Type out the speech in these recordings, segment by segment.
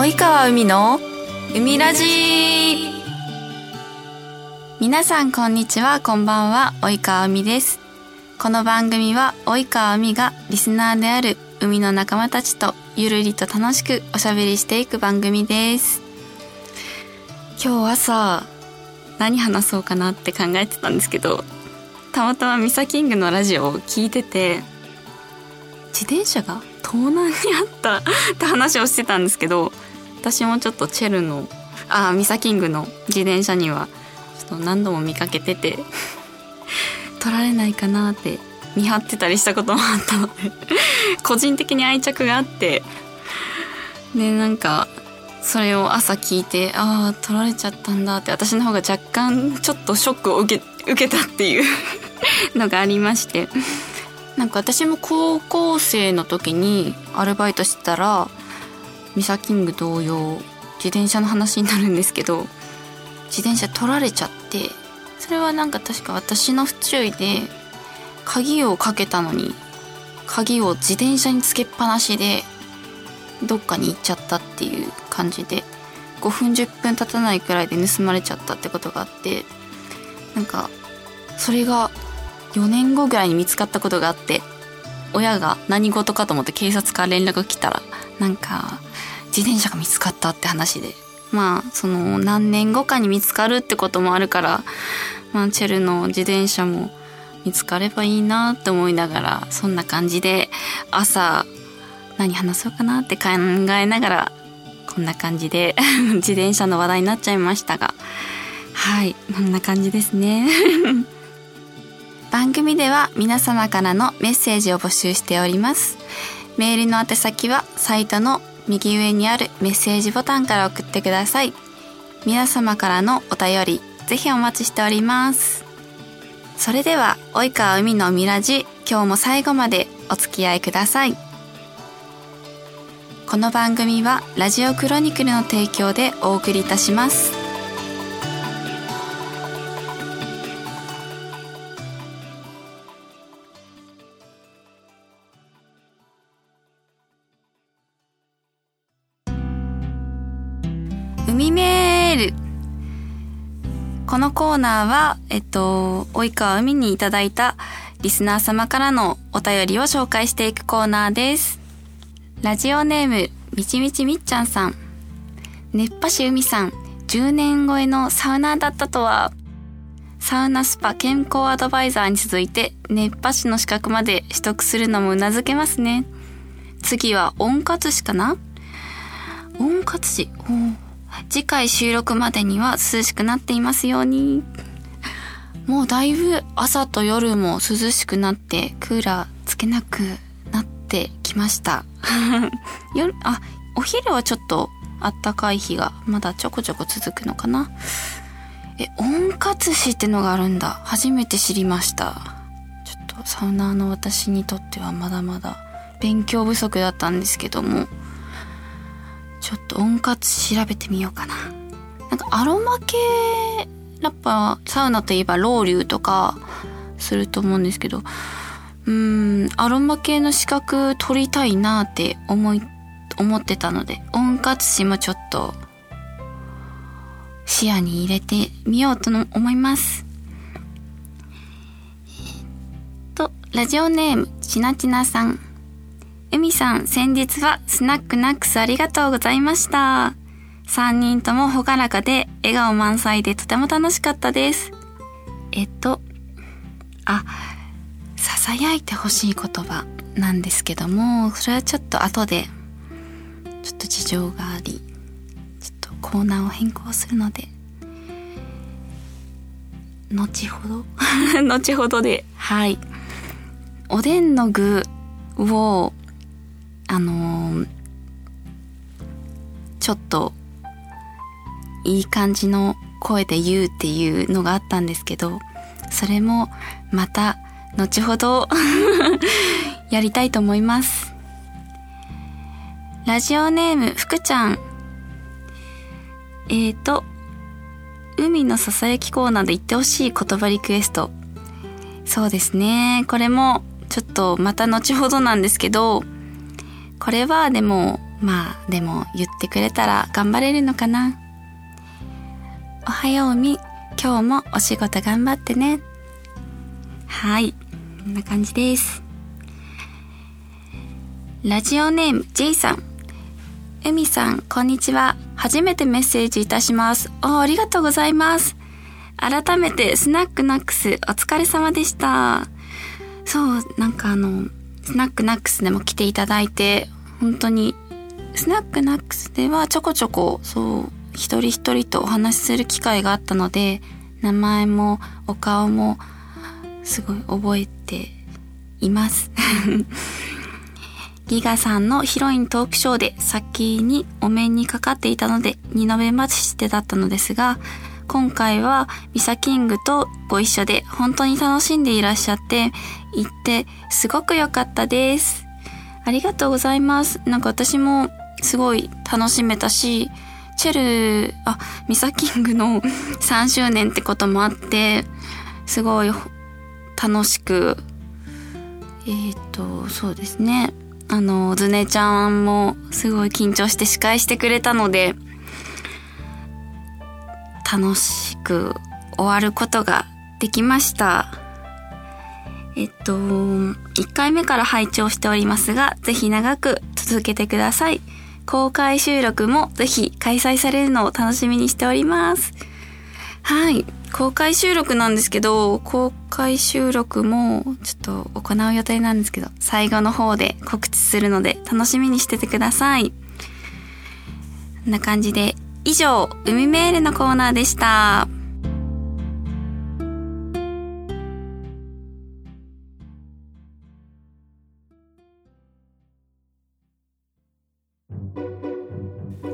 及川海の海ラジ。皆さんこんにちはこんばんは及川海です。この番組は及川海がリスナーである海の仲間たちとゆるりと楽しくおしゃべりしていく番組です。今日朝何話そうかなって考えてたんですけどたまたまミサキングのラジオを聞いてて自転車が盗難にあったって話をしてたんですけど私もちょっとチェルのあミサキングの自転車にはちょっと何度も見かけてて 取られないかなって見張ってたりしたこともあったので 個人的に愛着があってでなんかそれを朝聞いてああ取られちゃったんだって私の方が若干ちょっとショックを受け受けたっていう のがありましてなんか私も高校生の時にアルバイトしてたらミサキング同様自転車の話になるんですけど自転車取られちゃってそれはなんか確か私の不注意で鍵をかけたのに鍵を自転車につけっぱなしでどっかに行っちゃったっていう感じで5分10分経たないくらいで盗まれちゃったってことがあってなんかそれが4年後ぐらいに見つかったことがあって親が何事かと思って警察から連絡来たらなんか自転車が見つかったって話で。まあその何年後かに見つかるってこともあるからまあチェルの自転車も見つかればいいなって思いながらそんな感じで朝何話そうかなって考えながらこんな感じで 自転車の話題になっちゃいましたが。はいこんな感じですね。番組では皆様からのメッセージを募集しております。メールの宛先はサイトの右上にあるメッセージボタンから送ってください。皆様からのお便りぜひお待ちしております。それでは及川海のミラジ今日も最後までお付き合いください。この番組はラジオクロニクルの提供でお送りいたします。海メールこのコーナーは、えっと、及川海にいただいたリスナー様からのお便りを紹介していくコーナーです。ラジオネーム、みちみちみっちゃんさん。熱波師海さん、10年超えのサウナーだったとは、サウナスパ健康アドバイザーに続いて、熱波師の資格まで取得するのも頷けますね。次は温活士かな？温活士。次回収録までには涼しくなっていますように。もうだいぶ朝と夜も涼しくなってクーラーつけなくなってきました。夜、あ、お昼はちょっとあったかい日がまだちょこちょこ続くのかな？え、温活士ってのがあるんだ。初めて知りました。ちょっとサウナーの私にとってはまだまだ勉強不足だったんですけども、ちょっと温活調べてみようかな。なんかアロマ系、やっぱサウナといえばロウリュとかすると思うんですけど、うん、アロマ系の資格取りたいなって思い、思ってたので、温活士もちょっと視野に入れてみようと思います。えっと、ラジオネーム、ちなちなさん。海さん、先日はスナックナックスありがとうございました。3人ともほがらかで笑顔満載でとても楽しかったです。えっと、あ、囁いてほしい言葉なんですけども、それはちょっと後で、ちょっと事情があり、ちょっとコーナーを変更するので、後ほど 後ほどで、はい。おでんの具を、あのーちょっと、いい感じの声で言うっていうのがあったんですけど、それもまた後ほど やりたいと思います。ラジオネーム福ちゃん。えーと、海のささやきコーナーで言ってほしい言葉リクエスト。そうですね。これもちょっとまた後ほどなんですけど、これはでもまあでも言ってくれたら頑張れるのかな。おはようみ。今日もお仕事頑張ってね。はい。こんな感じです。ラジオネーム J さん。海さんこんにちは。初めてメッセージいたします。あありがとうございます。改めてスナックナックスお疲れ様でした。そうなんかあのスナックナックスでも来ていただいて本当にスナックナックスではちょこちょこそう一人一人とお話しする機会があったので名前もお顔もすごい覚えています。ギガさんのヒロイントークショーで先にお面にかかっていたので2度目待ちしてだったのですが今回はミサキングとご一緒で本当に楽しんでいらっしゃって行ってすごく良かったです。ありがとうございます。なんか私もすごい楽しめたし、チェル、あ、ミサキングの 3周年ってこともあって、すごい楽しく、えっ、と、そうですね。あの、ズネちゃんもすごい緊張して司会してくれたので、楽しく終わることができました。えっと、1回目から拝聴しておりますが、ぜひ長く続けてください。公開収録もぜひ開催されるのを楽しみにしております。はい。公開収録なんですけど、公開収録もちょっと行う予定なんですけど、最後の方で告知するので楽しみにしててください。こんな感じで、以上、海メールのコーナーでした。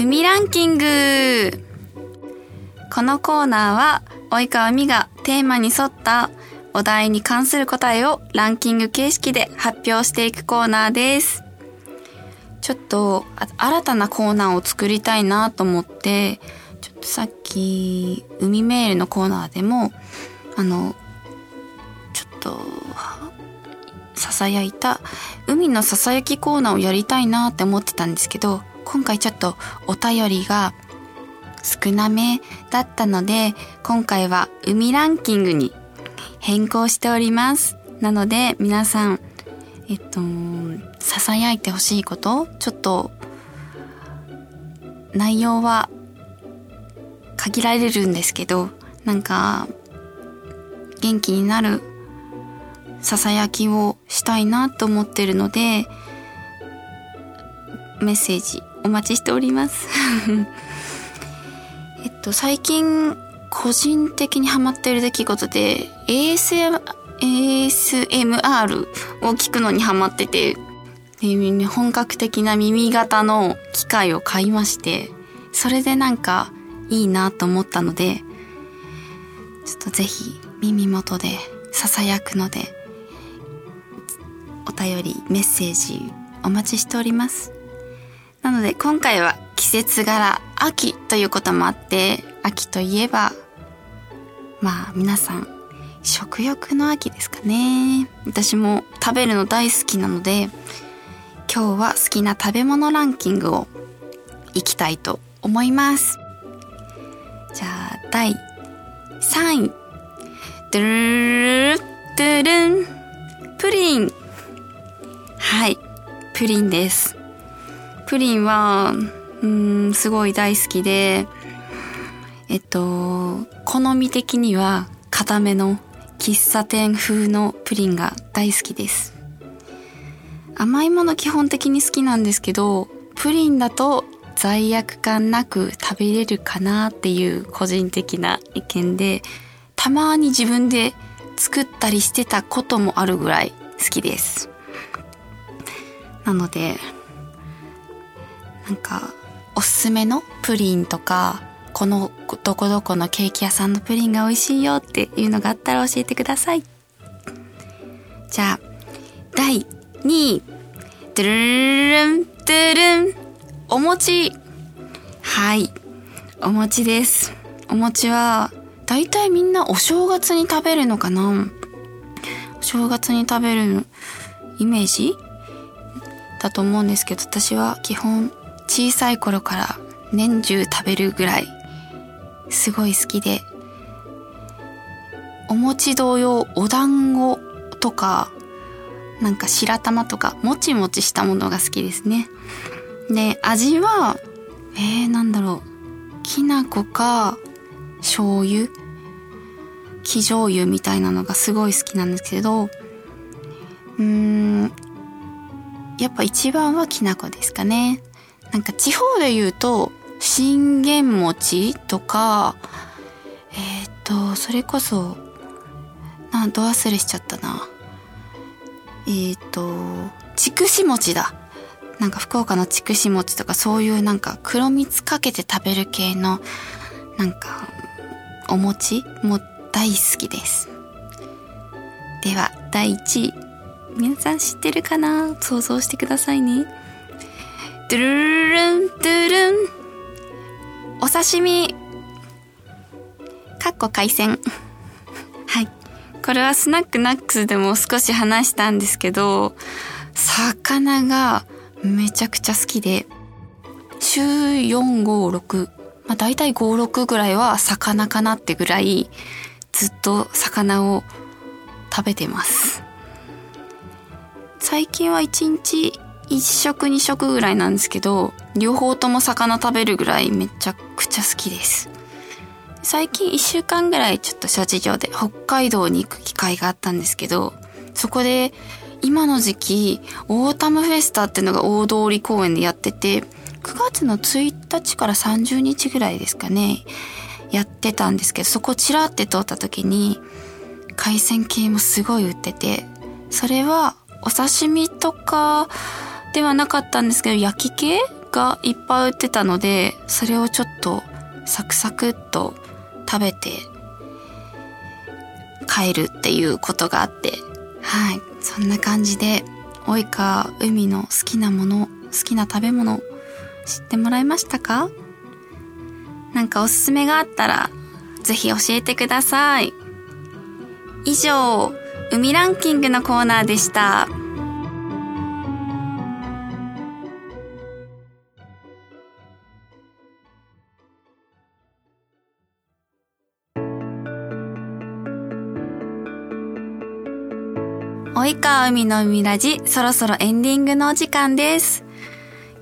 海ランキングこのコーナーは、及川美がテーマに沿ったお題に関する答えをランキング形式で発表していくコーナーです。ちょっと新たなコーナーを作りたいなと思って、ちょっとさっき、海メールのコーナーでも、あの、ちょっと、囁いた海の囁きコーナーをやりたいなって思ってたんですけど、今回ちょっとお便りが少なめだったので、今回は海ランキングに変更しております。なので皆さん、えっと、囁いてほしいこと、ちょっと、内容は限られるんですけど、なんか、元気になる囁きをしたいなと思ってるので、メッセージお待ちしております。えっと、最近、個人的にハマってる出来事で、ASM、ASMR を聞くのにハマってて、本格的な耳型の機械を買いまして、それでなんかいいなと思ったので、ちょっとぜひ耳元で囁くので、お便り、メッセージお待ちしております。なので今回は季節柄秋ということもあって秋といえばまあ皆さん食欲の秋ですかね私も食べるの大好きなので今日は好きな食べ物ランキングをいきたいと思いますじゃあ第3位ドゥルルドゥルンプリンはいプリンですプリンは、うん、すごい大好きで、えっと、好み的には固めの喫茶店風のプリンが大好きです。甘いもの基本的に好きなんですけど、プリンだと罪悪感なく食べれるかなっていう個人的な意見で、たまに自分で作ったりしてたこともあるぐらい好きです。なので、なんか、おすすめのプリンとか、このどこどこのケーキ屋さんのプリンが美味しいよっていうのがあったら教えてください。じゃあ、第2位。ドゥルルン、ドゥルン、お餅。はい。お餅です。お餅は、だいたいみんなお正月に食べるのかな？お正月に食べるイメージ？だと思うんですけど、私は基本小さい頃から年中食べるぐらいすごい好きで、お餅同様お団子とか、なんか白玉とかもちもちしたものが好きですね。で、味は、えー、なんだろう。きな粉か醤油生醤油みたいなのがすごい好きなんですけど、うーん、やっぱ一番はきな粉ですかね。なんか地方で言うと、信玄餅とか、えっ、と、それこそ、なん、ど忘れしちゃったな。えっ、ー、と、筑紫餅だ。なんか福岡の筑紫餅とかそういうなんか黒蜜かけて食べる系の、なんか、お餅も大好きです。では、第1位。皆さん知ってるかな？想像してくださいね。ドゥルルン、ドゥルン。お刺身。かっこ海鮮。これはスナックナックスでも少し話したんですけど、魚がめちゃくちゃ好きで、週4、5、6、まあ大体5、6ぐらいは魚かなってぐらい、ずっと魚を食べてます。最近は1日1食2食ぐらいなんですけど、両方とも魚食べるぐらいめちゃくちゃ好きです。最近1週間ぐらいちょっと諸事情で北海道に行く機会があったんですけど、そこで今の時期、オータムフェスタっていうのが大通公園でやってて、9月の1日から30日ぐらいですかね、やってたんですけど、そこチラって通った時に、海鮮系もすごい売ってて、それはお刺身とかではなかったんですけど、焼き系がいっぱい売ってたので、それをちょっとサクサクっと食べて帰るっていうことがあって、はい。そんな感じで、及川海の好きなもの、好きな食べ物、知ってもらいましたか？なんかおすすめがあったら、ぜひ教えてください。以上、海ランキングのコーナーでした。及川海の海ラジ、そろそろエンディングのお時間です。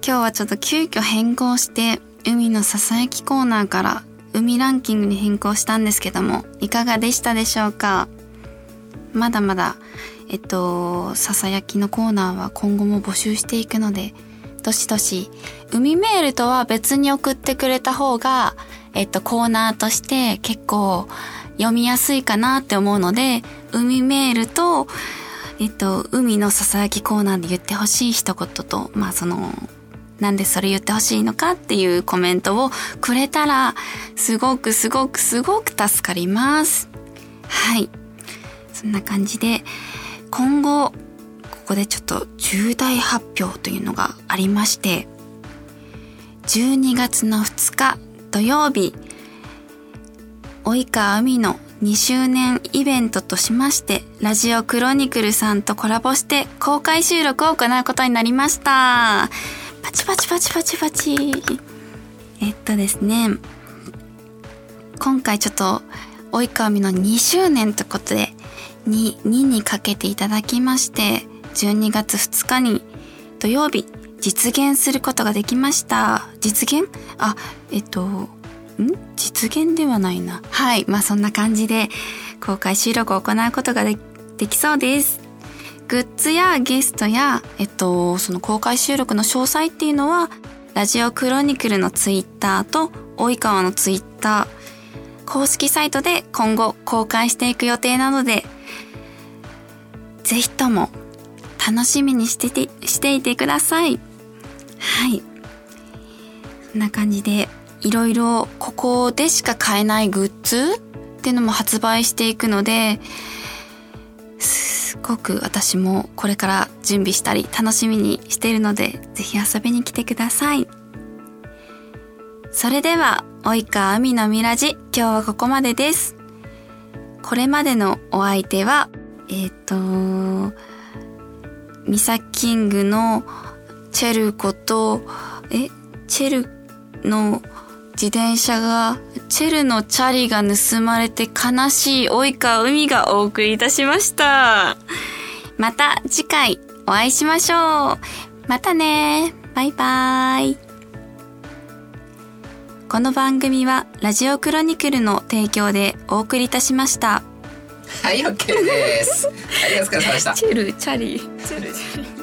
今日はちょっと急遽変更して、海のささやきコーナーから海ランキングに変更したんですけども、いかがでしたでしょうか？まだまだ、えっと、ささやきのコーナーは今後も募集していくので、どしどし、海メールとは別に送ってくれた方が、えっと、コーナーとして結構読みやすいかなって思うので、海メールと、えっと、海のささやきコーナーで言ってほしい一言と、まあその、なんでそれ言ってほしいのかっていうコメントをくれたら、すごくすごくすごく助かります。はい。そんな感じで、今後、ここでちょっと重大発表というのがありまして、12月の2日土曜日、及川海の2周年イベントとしまして、ラジオクロニクルさんとコラボして公開収録を行うことになりました。パチパチパチパチパチ。えっとですね、今回ちょっと、及川美の2周年ということで、2、2にかけていただきまして、12月2日に土曜日、実現することができました。実現？あ、えっと、実現ではないな。はい。まあそんな感じで公開収録を行うことができそうです。グッズやゲストや、えっと、その公開収録の詳細っていうのは、ラジオクロニクルのツイッターと、及川のツイッター、公式サイトで今後公開していく予定なので、ぜひとも楽しみにしてて、していてください。はい。そんな感じで、いろいろここでしか買えないグッズっていうのも発売していくので、すごく私もこれから準備したり楽しみにしているので、ぜひ遊びに来てください。それでは、及川海のみラジ、今日はここまでです。これまでのお相手は、えっ、ー、と、ミサキングのチェルコと、え、チェルの自転車が、チェルのチャリが盗まれて悲しい及川海がお送りいたしました。また次回お会いしましょう。またね。バイバイ。この番組はラジオクロニクルの提供でお送りいたしました。はい、OK です。はい、お疲れ様でした。チェル、チャリ、チェル、チャリ。